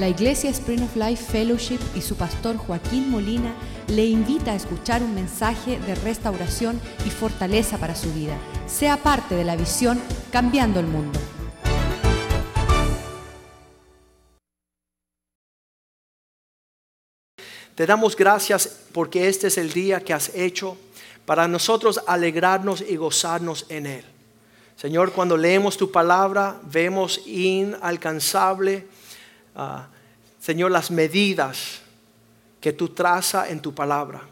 La Iglesia Spring of Life Fellowship y su pastor Joaquín Molina le invita a escuchar un mensaje de restauración y fortaleza para su vida. Sea parte de la visión Cambiando el Mundo. Te damos gracias porque este es el día que has hecho para nosotros alegrarnos y gozarnos en él. Señor, cuando leemos tu palabra, vemos inalcanzable, ah, Señor, las medidas que tú trazas en tu palabra.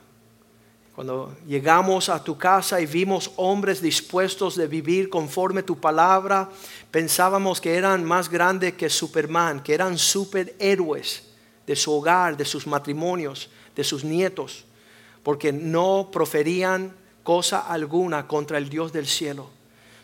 Cuando llegamos a tu casa y vimos hombres dispuestos de vivir conforme tu palabra, pensábamos que eran más grandes que Superman, que eran superhéroes de su hogar, de sus matrimonios, de sus nietos, porque no proferían cosa alguna contra el Dios del cielo,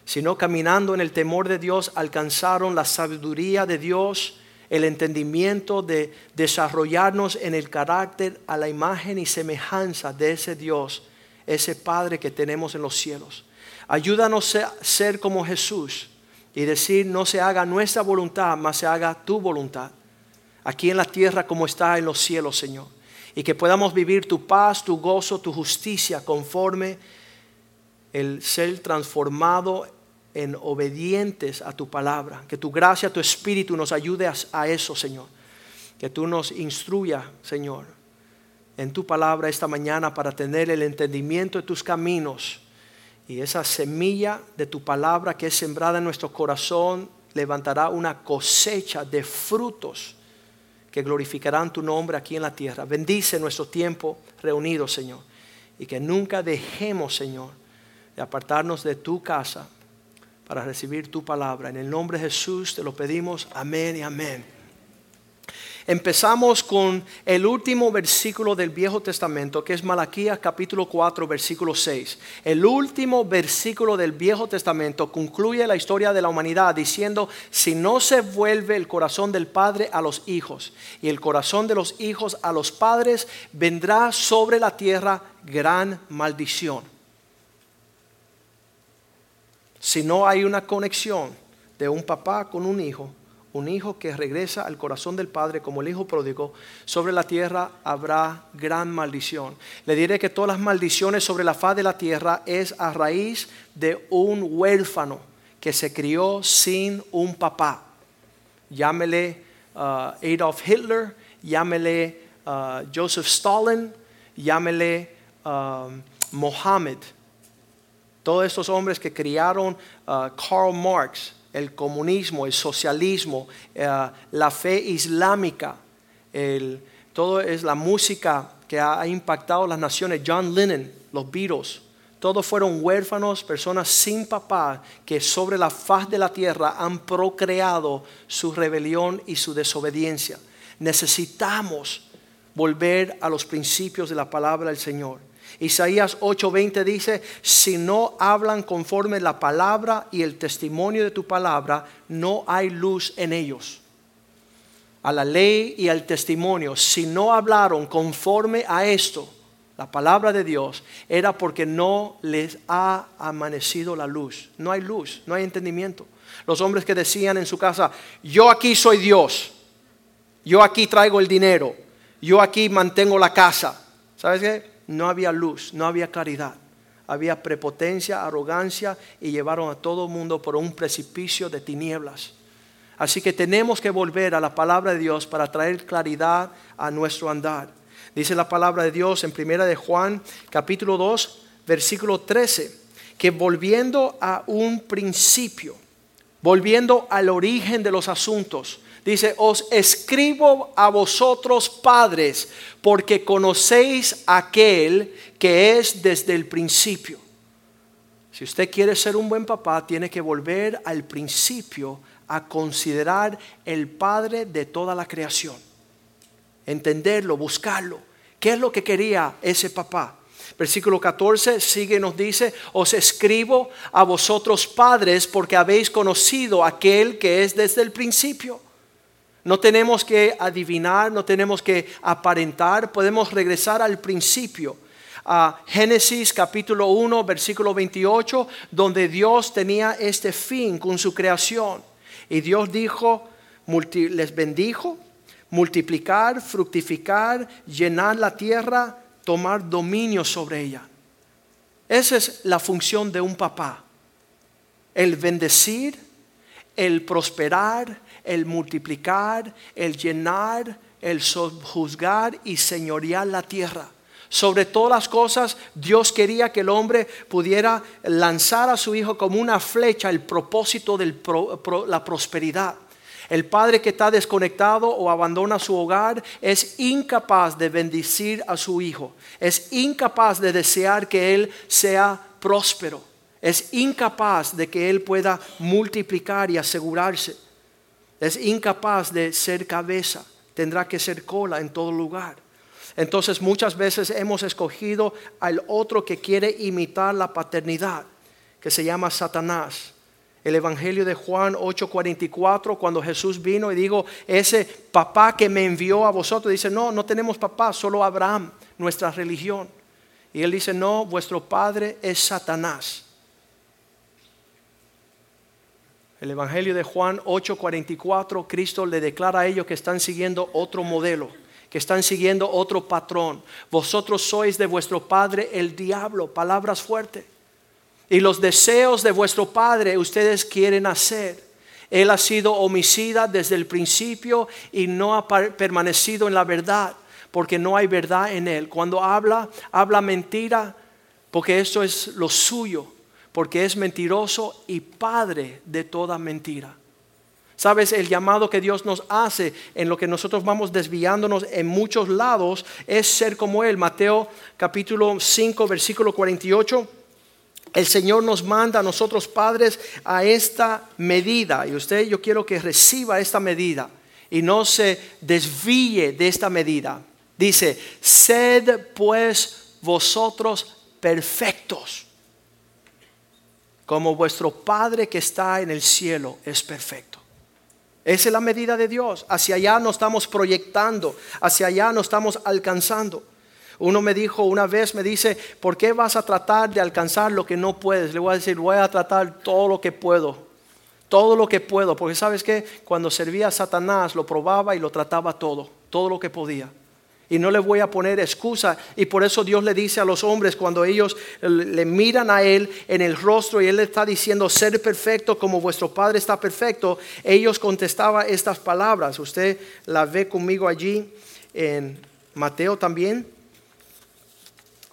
sino caminando en el temor de Dios alcanzaron la sabiduría de Dios, el entendimiento de desarrollarnos en el carácter a la imagen y semejanza de ese Dios, ese Padre que tenemos en los cielos. Ayúdanos a ser como Jesús y decir, no se haga nuestra voluntad, mas se haga tu voluntad aquí en la tierra como está en los cielos, Señor. Y que podamos vivir tu paz, tu gozo, tu justicia conforme el ser transformado en obedientes a tu palabra. Que tu gracia, tu espíritu nos ayude a, eso, Señor. Que tú nos instruya, Señor, en tu palabra esta mañana para tener el entendimiento de tus caminos. Y esa semilla de tu palabra que es sembrada en nuestro corazón levantará una cosecha de frutos que glorificarán tu nombre aquí en la tierra. Bendice nuestro tiempo reunido, Señor. Y que nunca dejemos, Señor, de apartarnos de tu casa para recibir tu palabra. En el nombre de Jesús te lo pedimos. Amén y amén. Empezamos con el último versículo del Viejo Testamento, que es Malaquías capítulo 4, versículo 6. El último versículo del Viejo Testamento concluye la historia de la humanidad diciendo, si no se vuelve el corazón del Padre a los hijos y el corazón de los hijos a los padres, vendrá sobre la tierra gran maldición. Si no hay una conexión de un papá con un hijo, un hijo que regresa al corazón del Padre como el hijo pródigo, sobre la tierra habrá gran maldición. Le diré que todas las maldiciones sobre la faz de la tierra es a raíz de un huérfano que se crió sin un papá. Llámele uh, Adolf Hitler, llámele uh, Joseph Stalin, llámele um, Mohammed. Todos estos hombres que criaron uh, Karl Marx, el comunismo, el socialismo, eh, la fe islámica, todo es la música que ha impactado las naciones, John Lennon, los Beatles, todos fueron huérfanos, personas sin papá que sobre la faz de la tierra han procreado su rebelión y su desobediencia. Necesitamos volver a los principios de la palabra del Señor. Isaías 8:20 dice, si no hablan conforme la palabra y el testimonio de tu palabra, no hay luz en ellos. A la ley y al testimonio, si no hablaron conforme a esto, la palabra de Dios, era porque no les ha amanecido la luz. No hay luz, no hay entendimiento. Los hombres que decían en su casa, yo aquí soy Dios, yo aquí traigo el dinero, yo aquí mantengo la casa. ¿Sabes qué? No había luz, no había claridad. Había prepotencia, arrogancia y llevaron a todo el mundo por un precipicio de tinieblas. Así que tenemos que volver a la palabra de Dios para traer claridad a nuestro andar. Dice la palabra de Dios en primera de Juan, capítulo 2, versículo 13, que volviendo a un principio, volviendo al origen de los asuntos, Dice, os escribo a vosotros padres, porque conocéis aquel que es desde el principio. Si usted quiere ser un buen papá, tiene que volver al principio a considerar el Padre de toda la creación. Entenderlo, buscarlo. ¿Qué es lo que quería ese papá? Versículo 14 sigue nos dice, os escribo a vosotros padres porque habéis conocido aquel que es desde el principio. No tenemos que adivinar, no tenemos que aparentar, podemos regresar al principio. A Génesis capítulo 1, versículo 28, donde Dios tenía este fin con su creación. Y Dios dijo, les bendijo, multiplicar, fructificar, llenar la tierra, tomar dominio sobre ella. Esa es la función de un papá. El bendecir, el prosperar, el multiplicar, el llenar, el juzgar y señorear la tierra. Sobre todas las cosas, Dios quería que el hombre pudiera lanzar a su hijo como una flecha el propósito de la prosperidad. El padre que está desconectado o abandona su hogar es incapaz de bendecir a su hijo. Es incapaz de desear que él sea próspero. Es incapaz de que él pueda multiplicar y asegurarse. Es incapaz de ser cabeza. Tendrá que ser cola en todo lugar. Entonces muchas veces hemos escogido al otro que quiere imitar la paternidad, que se llama Satanás. El Evangelio de Juan 8:44, cuando Jesús vino y dijo, ese papá que me envió a vosotros, dice, no, no tenemos papá, solo Abraham, nuestra religión. Y él dice, no, vuestro padre es Satanás. El Evangelio de Juan 8:44, Cristo le declara a ellos que están siguiendo otro modelo que están siguiendo otro patrón. Vosotros sois de vuestro padre el diablo, palabras fuertes. Y los deseos de vuestro padre ustedes quieren hacer. Él ha sido homicida desde el principio y no ha permanecido en la verdad, porque no hay verdad en él. Cuando habla, habla mentira, porque eso es lo suyo, porque es mentiroso y padre de toda mentira. Sabes, el llamado que Dios nos hace en lo que nosotros vamos desviándonos en muchos lados es ser como Él. Mateo capítulo 5, versículo 48. El Señor nos manda a nosotros padres a esta medida. Y usted yo quiero que reciba esta medida y no se desvíe de esta medida. Dice, sed pues vosotros perfectos, como vuestro Padre que está en el cielo es perfecto. Esa es la medida de Dios. Hacia allá nos estamos proyectando, hacia allá nos estamos alcanzando. Uno me dijo una vez, me dice, ¿por qué vas a tratar de alcanzar lo que no puedes? Le voy a decir, voy a tratar todo lo que puedo. Todo lo que puedo. Porque sabes que cuando servía a Satanás lo probaba y lo trataba todo. Todo lo que podía y no le voy a poner excusa. Y por eso Dios le dice a los hombres cuando ellos le miran a Él en el rostro y Él le está diciendo ser perfecto como vuestro Padre está perfecto, ellos contestaban estas palabras. Usted la ve conmigo allí en Mateo también,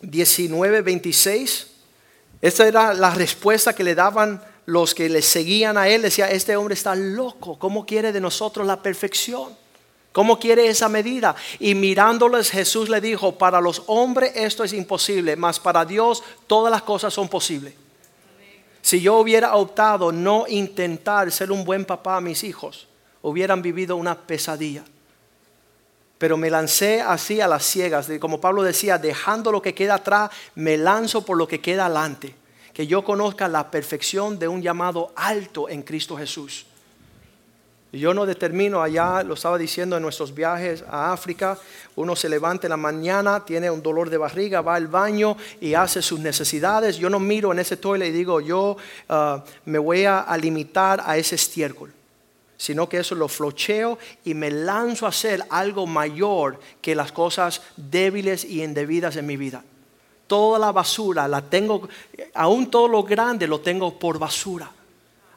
19, 26. Esta era la respuesta que le daban los que le seguían a Él. Decía, este hombre está loco, ¿cómo quiere de nosotros la perfección? ¿Cómo quiere esa medida? Y mirándoles Jesús le dijo, para los hombres esto es imposible, mas para Dios todas las cosas son posibles. Si yo hubiera optado no intentar ser un buen papá a mis hijos, hubieran vivido una pesadilla. Pero me lancé así a las ciegas, como Pablo decía, dejando lo que queda atrás, me lanzo por lo que queda adelante. Que yo conozca la perfección de un llamado alto en Cristo Jesús. Yo no determino, allá lo estaba diciendo en nuestros viajes a África, uno se levanta en la mañana, tiene un dolor de barriga, va al baño y hace sus necesidades. Yo no miro en ese toile y digo, yo ah, me voy a, limitar a ese estiércol, sino que eso lo flocheo y me lanzo a hacer algo mayor que las cosas débiles y indebidas en mi vida. Toda la basura la tengo, aún todo lo grande lo tengo por basura,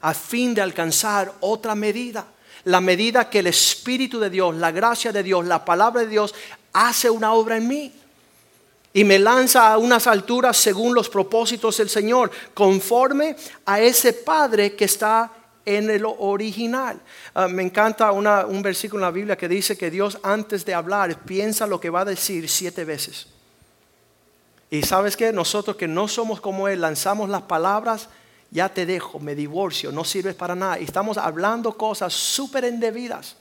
a fin de alcanzar otra medida la medida que el Espíritu de Dios, la gracia de Dios, la palabra de Dios hace una obra en mí. Y me lanza a unas alturas según los propósitos del Señor, conforme a ese Padre que está en el original. Ah, me encanta un versículo en la Biblia que dice que Dios antes de hablar piensa lo que va a decir siete veces. Y sabes que nosotros que no somos como Él, lanzamos las palabras ya te dejo, me divorcio, no sirves para nada. Estamos hablando cosas súper indebidas.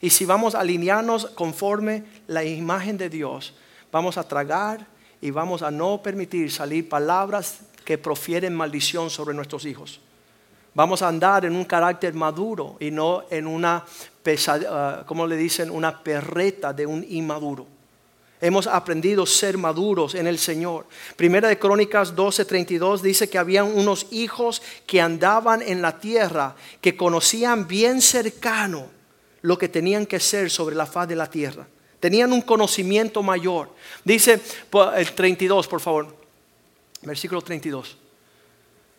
Y si vamos a alinearnos conforme la imagen de Dios, vamos a tragar y vamos a no permitir salir palabras que profieren maldición sobre nuestros hijos. Vamos a andar en un carácter maduro y no en una, uh, como le dicen, una perreta de un inmaduro hemos aprendido a ser maduros en el Señor. Primera de Crónicas 12:32 dice que habían unos hijos que andaban en la tierra, que conocían bien cercano lo que tenían que ser sobre la faz de la tierra. Tenían un conocimiento mayor. Dice el 32, por favor. Versículo 32.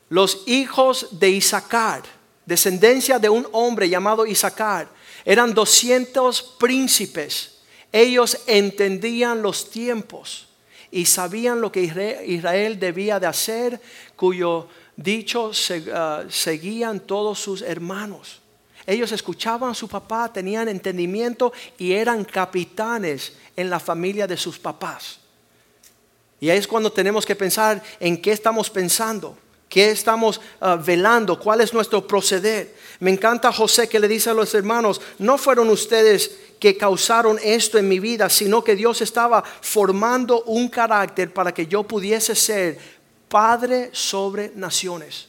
Los hijos de Isaacar, descendencia de un hombre llamado Isaacar, eran 200 príncipes. Ellos entendían los tiempos y sabían lo que Israel debía de hacer, cuyo dicho ah, seguían todos sus hermanos. Ellos escuchaban a su papá, tenían entendimiento y eran capitanes en la familia de sus papás. Y ahí es cuando tenemos que pensar en qué estamos pensando, qué estamos ah, velando, cuál es nuestro proceder. Me encanta José que le dice a los hermanos, no fueron ustedes que causaron esto en mi vida, sino que Dios estaba formando un carácter para que yo pudiese ser padre sobre naciones.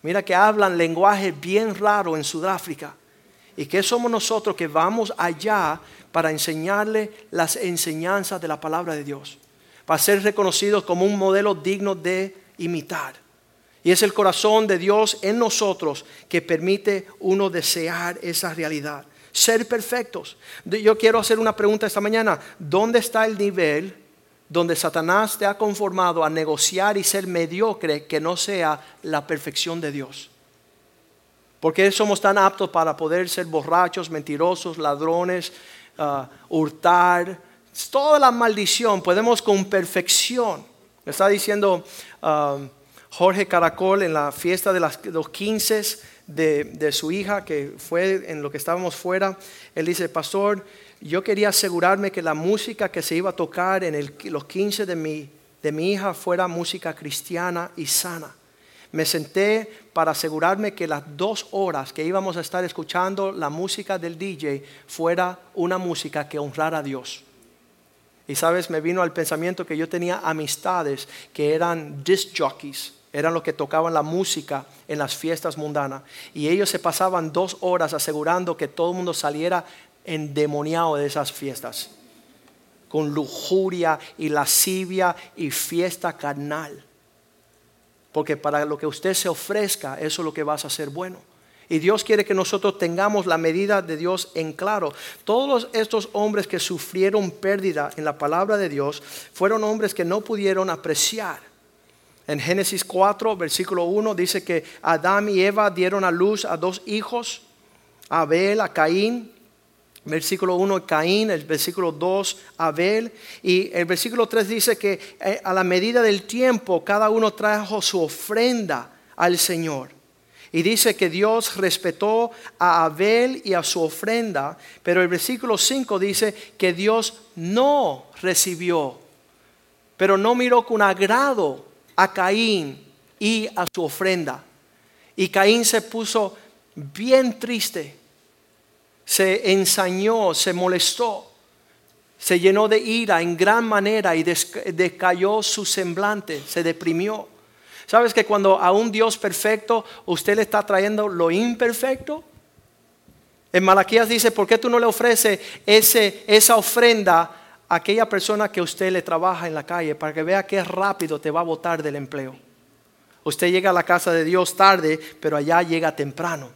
Mira que hablan lenguaje bien raro en Sudáfrica. ¿Y que somos nosotros que vamos allá para enseñarle las enseñanzas de la palabra de Dios? Para ser reconocidos como un modelo digno de imitar. Y es el corazón de Dios en nosotros que permite uno desear esa realidad. Ser perfectos. Yo quiero hacer una pregunta esta mañana. ¿Dónde está el nivel donde Satanás te ha conformado a negociar y ser mediocre que no sea la perfección de Dios. Porque somos tan aptos para poder ser borrachos, mentirosos, ladrones, ah, hurtar, toda la maldición, podemos con perfección. Me está diciendo ah, Jorge Caracol en la fiesta de los 15 de, de su hija, que fue en lo que estábamos fuera, él dice, pastor, yo quería asegurarme que la música que se iba a tocar en los 15 de mi, de mi hija fuera música cristiana y sana. Me senté para asegurarme que las dos horas que íbamos a estar escuchando la música del DJ fuera una música que honrara a Dios. Y sabes, me vino al pensamiento que yo tenía amistades que eran disc jockeys, eran los que tocaban la música en las fiestas mundanas. Y ellos se pasaban dos horas asegurando que todo el mundo saliera endemoniado de esas fiestas, con lujuria y lascivia y fiesta carnal. Porque para lo que usted se ofrezca, eso es lo que vas a hacer bueno. Y Dios quiere que nosotros tengamos la medida de Dios en claro. Todos estos hombres que sufrieron pérdida en la palabra de Dios fueron hombres que no pudieron apreciar. En Génesis 4, versículo 1 dice que Adán y Eva dieron a luz a dos hijos, a Abel, a Caín. Versículo 1 Caín, el versículo 2 Abel y el versículo 3 dice que eh, a la medida del tiempo cada uno trajo su ofrenda al Señor. Y dice que Dios respetó a Abel y a su ofrenda, pero el versículo 5 dice que Dios no recibió, pero no miró con agrado a Caín y a su ofrenda. Y Caín se puso bien triste se ensañó, se molestó, se llenó de ira en gran manera y decayó su semblante, se deprimió. ¿Sabes que cuando a un Dios perfecto usted le está trayendo lo imperfecto? En Malaquías dice, ¿por qué tú no le ofreces ese, esa ofrenda aquella persona que usted le trabaja en la calle para que vea qué rápido te va a botar del empleo? Usted llega a la casa de Dios tarde, pero allá llega temprano.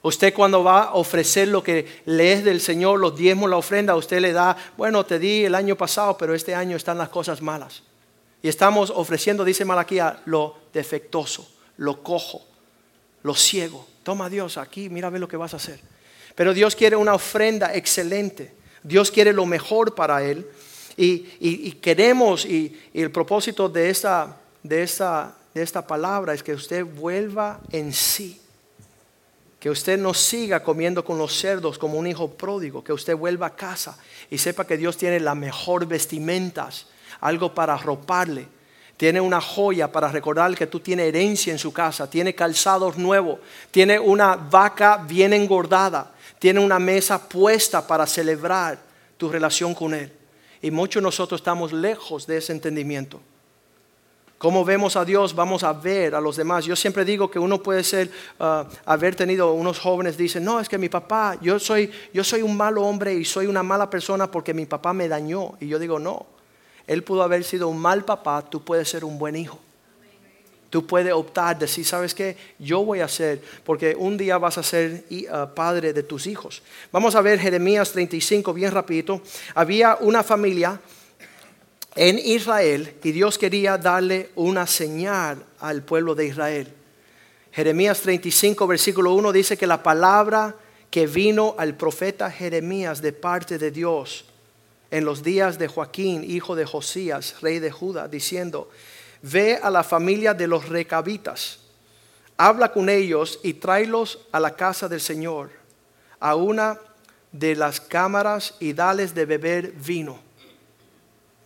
Usted cuando va a ofrecer lo que le es del Señor, los diezmos, la ofrenda, usted le da, bueno, te di el año pasado, pero este año están las cosas malas. Y estamos ofreciendo, dice Malaquía, lo defectuoso, lo cojo, lo ciego. Toma Dios, aquí mira ve lo que vas a hacer. Pero Dios quiere una ofrenda excelente. Dios quiere lo mejor para Él. Y, queremos, y, el propósito de esta, de, de esta palabra es que usted vuelva en sí que usted no siga comiendo con los cerdos como un hijo pródigo, que usted vuelva a casa y sepa que Dios tiene las mejor vestimentas, algo para arroparle. Tiene una joya para recordar que tú tienes herencia en su casa, tiene calzados nuevos, tiene una vaca bien engordada, tiene una mesa puesta para celebrar tu relación con Él. Y muchos de nosotros estamos lejos de ese entendimiento. Cómo vemos a Dios, vamos a ver a los demás. Yo siempre digo que uno puede ser, uh, haber tenido unos jóvenes dicen, no, es que mi papá, yo soy, yo soy un malo hombre y soy una mala persona porque mi papá me dañó. Y yo digo, no, él pudo haber sido un mal papá, tú puedes ser un buen hijo. Tú puedes optar, decir, ¿sabes qué? Yo voy a ser, porque un día vas a ser uh, padre de tus hijos. Vamos a ver Jeremías 35 bien rapidito. Había una familia en Israel y Dios quería darle una señal al pueblo de Israel. Jeremías 35, versículo 1 dice que la palabra que vino al profeta Jeremías de parte de Dios en los días de Joaquín, hijo de Josías, rey de Judá, diciendo, ve a la familia de los recabitas, habla con ellos y tráelos a la casa del Señor, a una de las cámaras y dales de beber vino.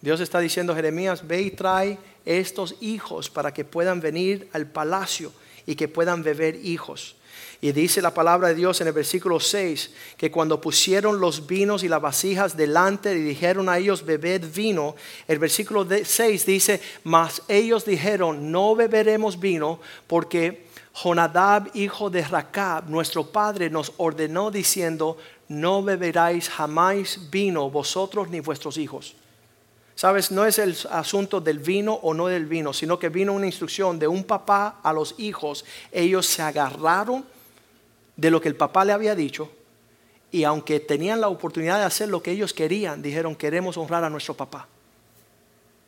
Dios está diciendo a Jeremías, ve y trae estos hijos para que puedan venir al palacio y que puedan beber hijos. Y dice la palabra de Dios en el versículo 6 que cuando pusieron los vinos y las vasijas delante y dijeron a ellos bebed vino, el versículo 6 dice, mas ellos dijeron no beberemos vino porque Jonadab, hijo de Racab, nuestro padre, nos ordenó diciendo, no beberáis jamás vino vosotros ni vuestros hijos. Sabes, no es el asunto del vino o no del vino, sino que vino una instrucción de un papá a los hijos. Ellos se agarraron de lo que el papá le había dicho y aunque tenían la oportunidad de hacer lo que ellos querían, dijeron, queremos honrar a nuestro papá.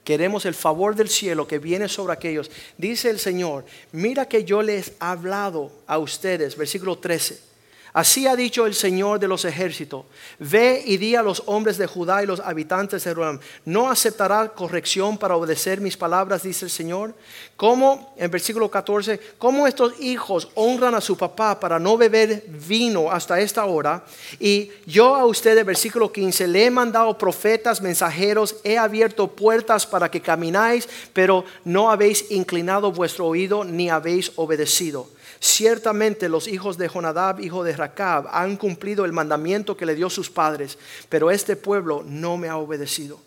Queremos el favor del cielo que viene sobre aquellos. Dice el Señor, mira que yo les he hablado a ustedes, versículo 13 Así ha dicho el Señor de los ejércitos. Ve y di a los hombres de Judá y los habitantes de Jerusalén. No aceptará corrección para obedecer mis palabras, dice el Señor. Como, en versículo 14, cómo estos hijos honran a su papá para no beber vino hasta esta hora. Y yo a ustedes, versículo 15, le he mandado profetas, mensajeros, he abierto puertas para que camináis, pero no habéis inclinado vuestro oído ni habéis obedecido. Ciertamente los hijos de Jonadab, hijo de Racab, han cumplido el mandamiento que le dio sus padres, pero este pueblo no me ha obedecido.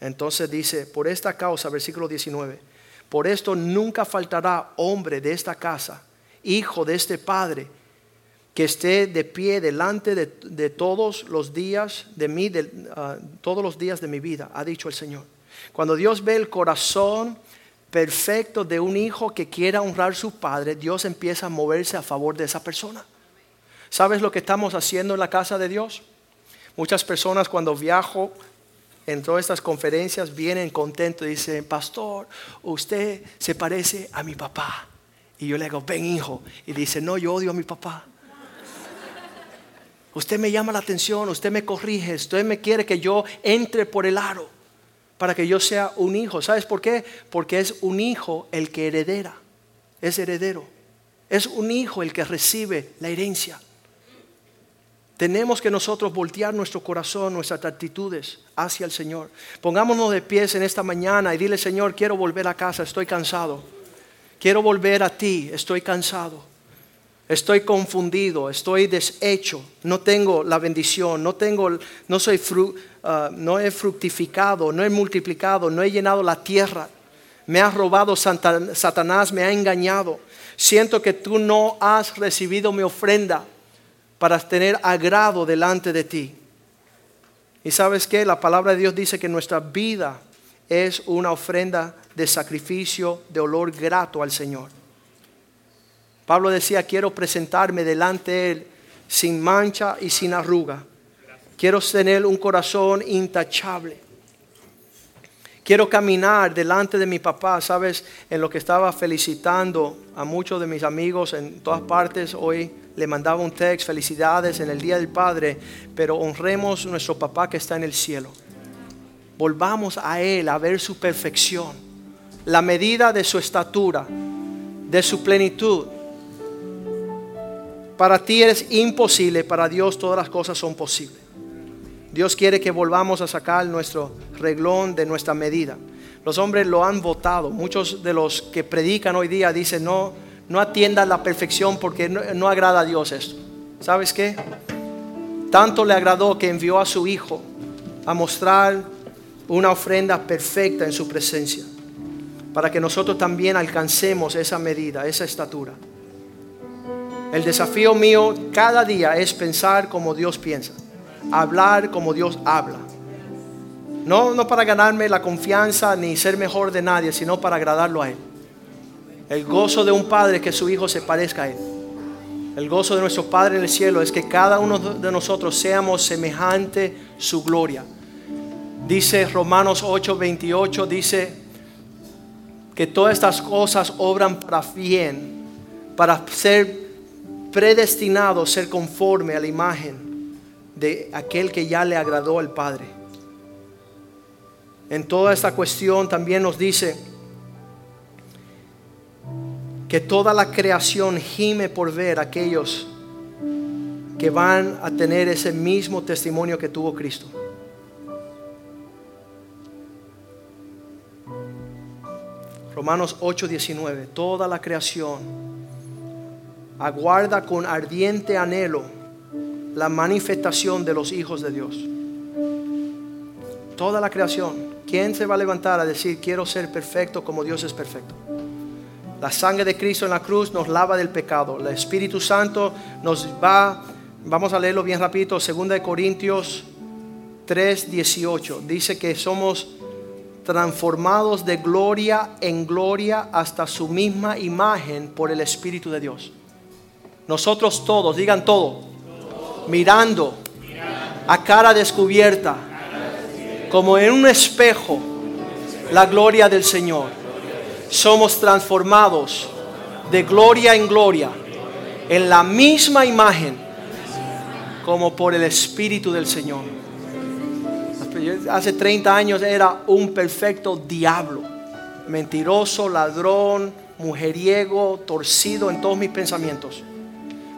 Entonces dice, por esta causa, versículo 19, por esto nunca faltará hombre de esta casa, hijo de este padre, que esté de pie delante de, todos los días de mí, de, ah, todos los días de mi vida, ha dicho el Señor. Cuando Dios ve el corazón perfecto de un hijo que quiera honrar a su padre, Dios empieza a moverse a favor de esa persona. ¿Sabes lo que estamos haciendo en la casa de Dios? Muchas personas cuando viajo en todas estas conferencias vienen contentos y dicen, pastor, usted se parece a mi papá. Y yo le digo, ven hijo. Y dice, no, yo odio a mi papá. Usted me llama la atención, usted me corrige, usted me quiere que yo entre por el aro para que yo sea un hijo. ¿Sabes por qué? Porque es un hijo el que heredera, es heredero. Es un hijo el que recibe la herencia. Tenemos que nosotros voltear nuestro corazón, nuestras actitudes hacia el Señor. Pongámonos de pies en esta mañana y dile, Señor, quiero volver a casa, estoy cansado. Quiero volver a ti, estoy cansado. Estoy confundido, estoy deshecho, no tengo la bendición, no tengo, no soy ah, no he fructificado, no he multiplicado, no he llenado la tierra. Me ha robado Satanás, me ha engañado. Siento que tú no has recibido mi ofrenda para tener agrado delante de ti. Y sabes que la palabra de Dios dice que nuestra vida es una ofrenda de sacrificio, de olor grato al Señor. Pablo decía, quiero presentarme delante de Él sin mancha y sin arruga. Quiero tener un corazón intachable. Quiero caminar delante de mi papá, sabes, en lo que estaba felicitando a muchos de mis amigos en todas partes. Hoy le mandaba un text, felicidades en el Día del Padre, pero honremos a nuestro papá que está en el cielo. Volvamos a Él a ver su perfección, la medida de su estatura, de su plenitud para ti eres imposible, para Dios todas las cosas son posibles. Dios quiere que volvamos a sacar nuestro reglón de nuestra medida. Los hombres lo han votado. Muchos de los que predican hoy día dicen, no, no atiendan la perfección porque no, no agrada a Dios esto. ¿Sabes qué? Tanto le agradó que envió a su Hijo a mostrar una ofrenda perfecta en su presencia, para que nosotros también alcancemos esa medida, esa estatura. El desafío mío cada día es pensar como Dios piensa, hablar como Dios habla. No, no para ganarme la confianza ni ser mejor de nadie, sino para agradarlo a Él. El gozo de un padre es que su hijo se parezca a él. El gozo de nuestro Padre en el cielo es que cada uno de nosotros seamos semejante su gloria. Dice Romanos 8:28, dice que todas estas cosas obran para bien, para ser predestinados, ser conforme a la imagen de aquel que ya le agradó al Padre. En toda esta cuestión también nos dice que toda la creación gime por ver a aquellos que van a tener ese mismo testimonio que tuvo Cristo. Romanos 8:19, toda la creación aguarda con ardiente anhelo la manifestación de los hijos de Dios. Toda la creación. ¿Quién se va a levantar a decir, quiero ser perfecto como Dios es perfecto? La sangre de Cristo en la cruz nos lava del pecado. El Espíritu Santo nos va, vamos a leerlo bien rapidito, 2 Corintios 3, 18. Dice que somos transformados de gloria en gloria hasta su misma imagen por el Espíritu de Dios. Nosotros todos, digan todo, mirando a cara descubierta, como en un espejo, la gloria del Señor somos transformados de gloria en gloria en la misma imagen como por el Espíritu del Señor. Hace 30 años era un perfecto diablo, mentiroso, ladrón, mujeriego, torcido en todos mis pensamientos.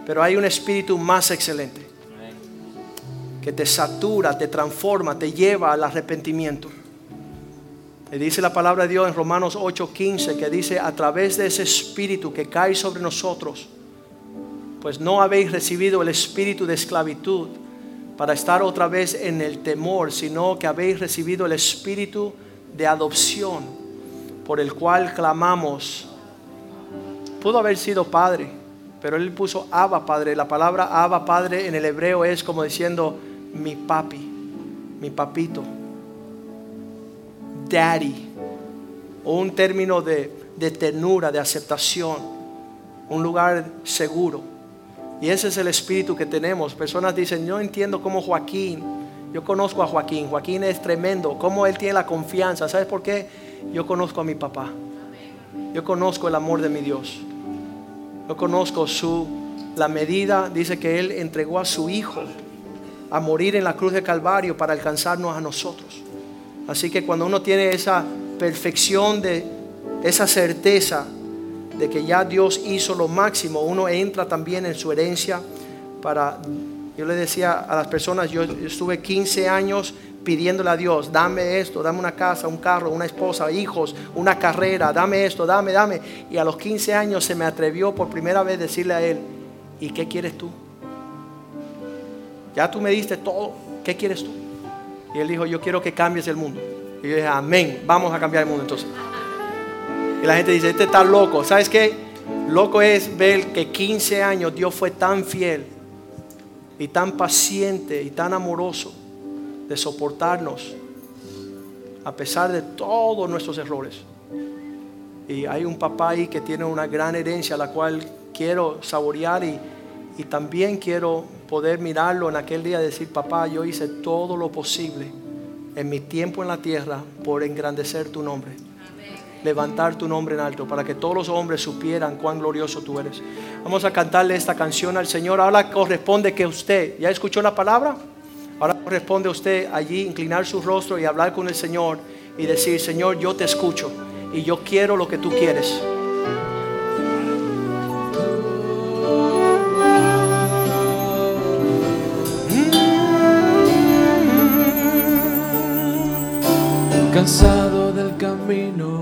Pero hay un espíritu más excelente que te satura, te transforma, te lleva al arrepentimiento. Le dice la palabra de Dios en Romanos 8:15 que dice, a través de ese espíritu que cae sobre nosotros, pues no habéis recibido el espíritu de esclavitud para estar otra vez en el temor, sino que habéis recibido el espíritu de adopción por el cual clamamos. Pudo haber sido padre, pero él puso Abba Padre. La palabra Abba Padre en el hebreo es como diciendo mi papi, mi papito daddy, o un término de, de ternura, de aceptación, un lugar seguro. Y ese es el espíritu que tenemos. Personas dicen, yo entiendo cómo Joaquín, yo conozco a Joaquín, Joaquín es tremendo, cómo él tiene la confianza. ¿Sabes por qué? Yo conozco a mi papá. Yo conozco el amor de mi Dios. Yo conozco su, la medida, dice que él entregó a su hijo a morir en la cruz de Calvario para alcanzarnos a nosotros. Así que cuando uno tiene esa perfección de esa certeza de que ya Dios hizo lo máximo, uno entra también en su herencia para, yo le decía a las personas, yo estuve 15 años pidiéndole a Dios, dame esto, dame una casa, un carro, una esposa, hijos, una carrera, dame esto, dame, dame. Y a los 15 años se me atrevió por primera vez decirle a Él, ¿y qué quieres tú? Ya tú me diste todo, ¿qué quieres tú? Y él dijo, yo quiero que cambies el mundo. Y yo dije, amén, vamos a cambiar el mundo entonces. Y la gente dice, este está loco. ¿Sabes qué? Loco es ver que 15 años Dios fue tan fiel y tan paciente y tan amoroso de soportarnos a pesar de todos nuestros errores. Y hay un papá ahí que tiene una gran herencia, la cual quiero saborear y, y también quiero poder mirarlo en aquel día y decir, papá, yo hice todo lo posible en mi tiempo en la tierra por engrandecer tu nombre. Levantar tu nombre en alto para que todos los hombres supieran cuán glorioso tú eres. Vamos a cantarle esta canción al Señor. Ahora corresponde que usted, ¿ya escuchó la palabra? Ahora corresponde a usted allí inclinar su rostro y hablar con el Señor y decir, Señor, yo te escucho y yo quiero lo que tú quieres. cansado del camino